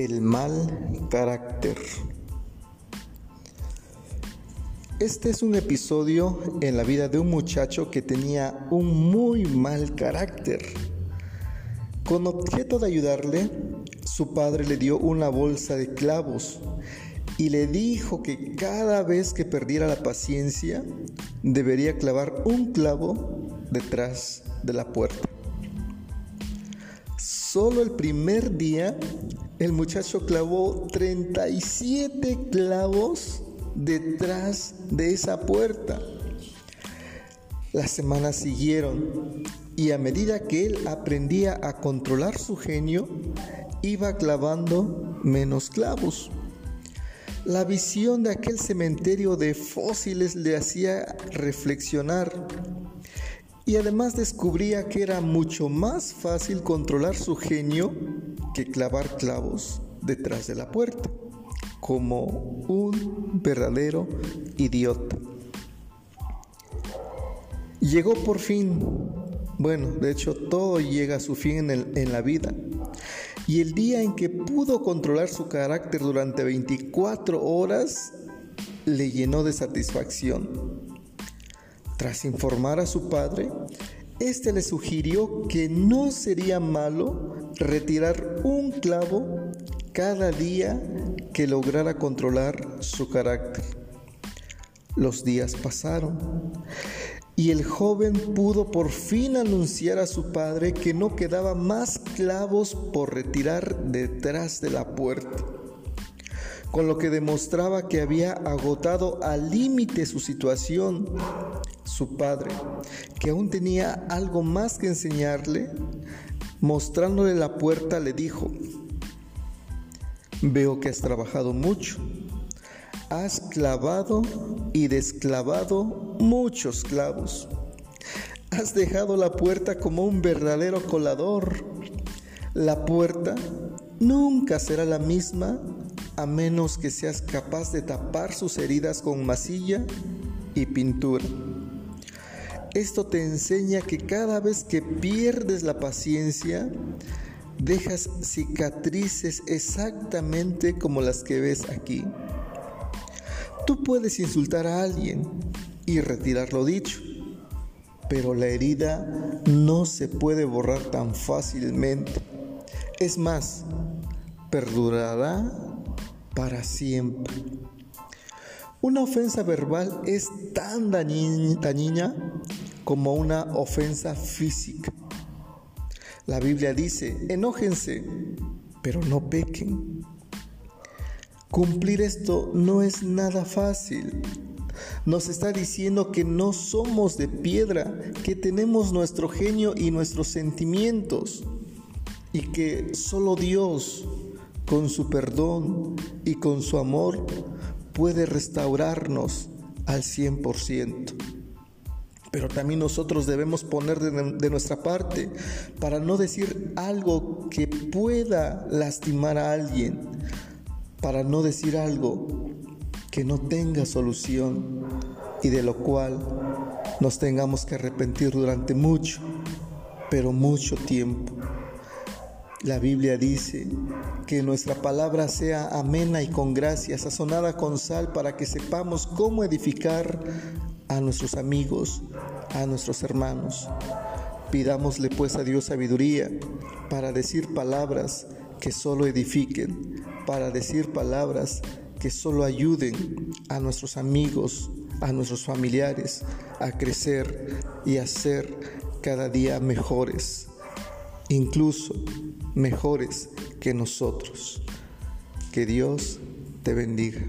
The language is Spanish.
El mal carácter. Este es un episodio en la vida de un muchacho que tenía un muy mal carácter. Con objeto de ayudarle, su padre le dio una bolsa de clavos y le dijo que cada vez que perdiera la paciencia debería clavar un clavo detrás de la puerta. Solo el primer día el muchacho clavó 37 clavos detrás de esa puerta. Las semanas siguieron y a medida que él aprendía a controlar su genio, iba clavando menos clavos. La visión de aquel cementerio de fósiles le hacía reflexionar y además descubría que era mucho más fácil controlar su genio que clavar clavos detrás de la puerta, como un verdadero idiota. Llegó por fin, bueno, de hecho todo llega a su fin en, en la vida, y el día en que pudo controlar su carácter durante 24 horas le llenó de satisfacción. Tras informar a su padre, éste le sugirió que no sería malo retirar un clavo cada día que lograra controlar su carácter. Los días pasaron y el joven pudo por fin anunciar a su padre que no quedaba más clavos por retirar detrás de la puerta, con lo que demostraba que había agotado al límite su situación su padre, que aún tenía algo más que enseñarle, mostrándole la puerta, le dijo, veo que has trabajado mucho, has clavado y desclavado muchos clavos, has dejado la puerta como un verdadero colador. La puerta nunca será la misma a menos que seas capaz de tapar sus heridas con masilla y pintura. Esto te enseña que cada vez que pierdes la paciencia, dejas cicatrices exactamente como las que ves aquí. Tú puedes insultar a alguien y retirar lo dicho, pero la herida no se puede borrar tan fácilmente. Es más, perdurará para siempre. Una ofensa verbal es tan dañina como una ofensa física. La Biblia dice, enójense, pero no pequen. Cumplir esto no es nada fácil. Nos está diciendo que no somos de piedra, que tenemos nuestro genio y nuestros sentimientos y que solo Dios, con su perdón y con su amor, puede restaurarnos al 100%. Pero también nosotros debemos poner de, nuestra parte para no decir algo que pueda lastimar a alguien, para no decir algo que no tenga solución y de lo cual nos tengamos que arrepentir durante mucho, pero mucho tiempo. La Biblia dice que nuestra palabra sea amena y con gracia, sazonada con sal, para que sepamos cómo edificar a nuestros amigos, a nuestros hermanos. Pidámosle pues a Dios sabiduría para decir palabras que solo edifiquen, para decir palabras que solo ayuden a nuestros amigos, a nuestros familiares a crecer y a ser cada día mejores incluso mejores que nosotros. Que Dios te bendiga.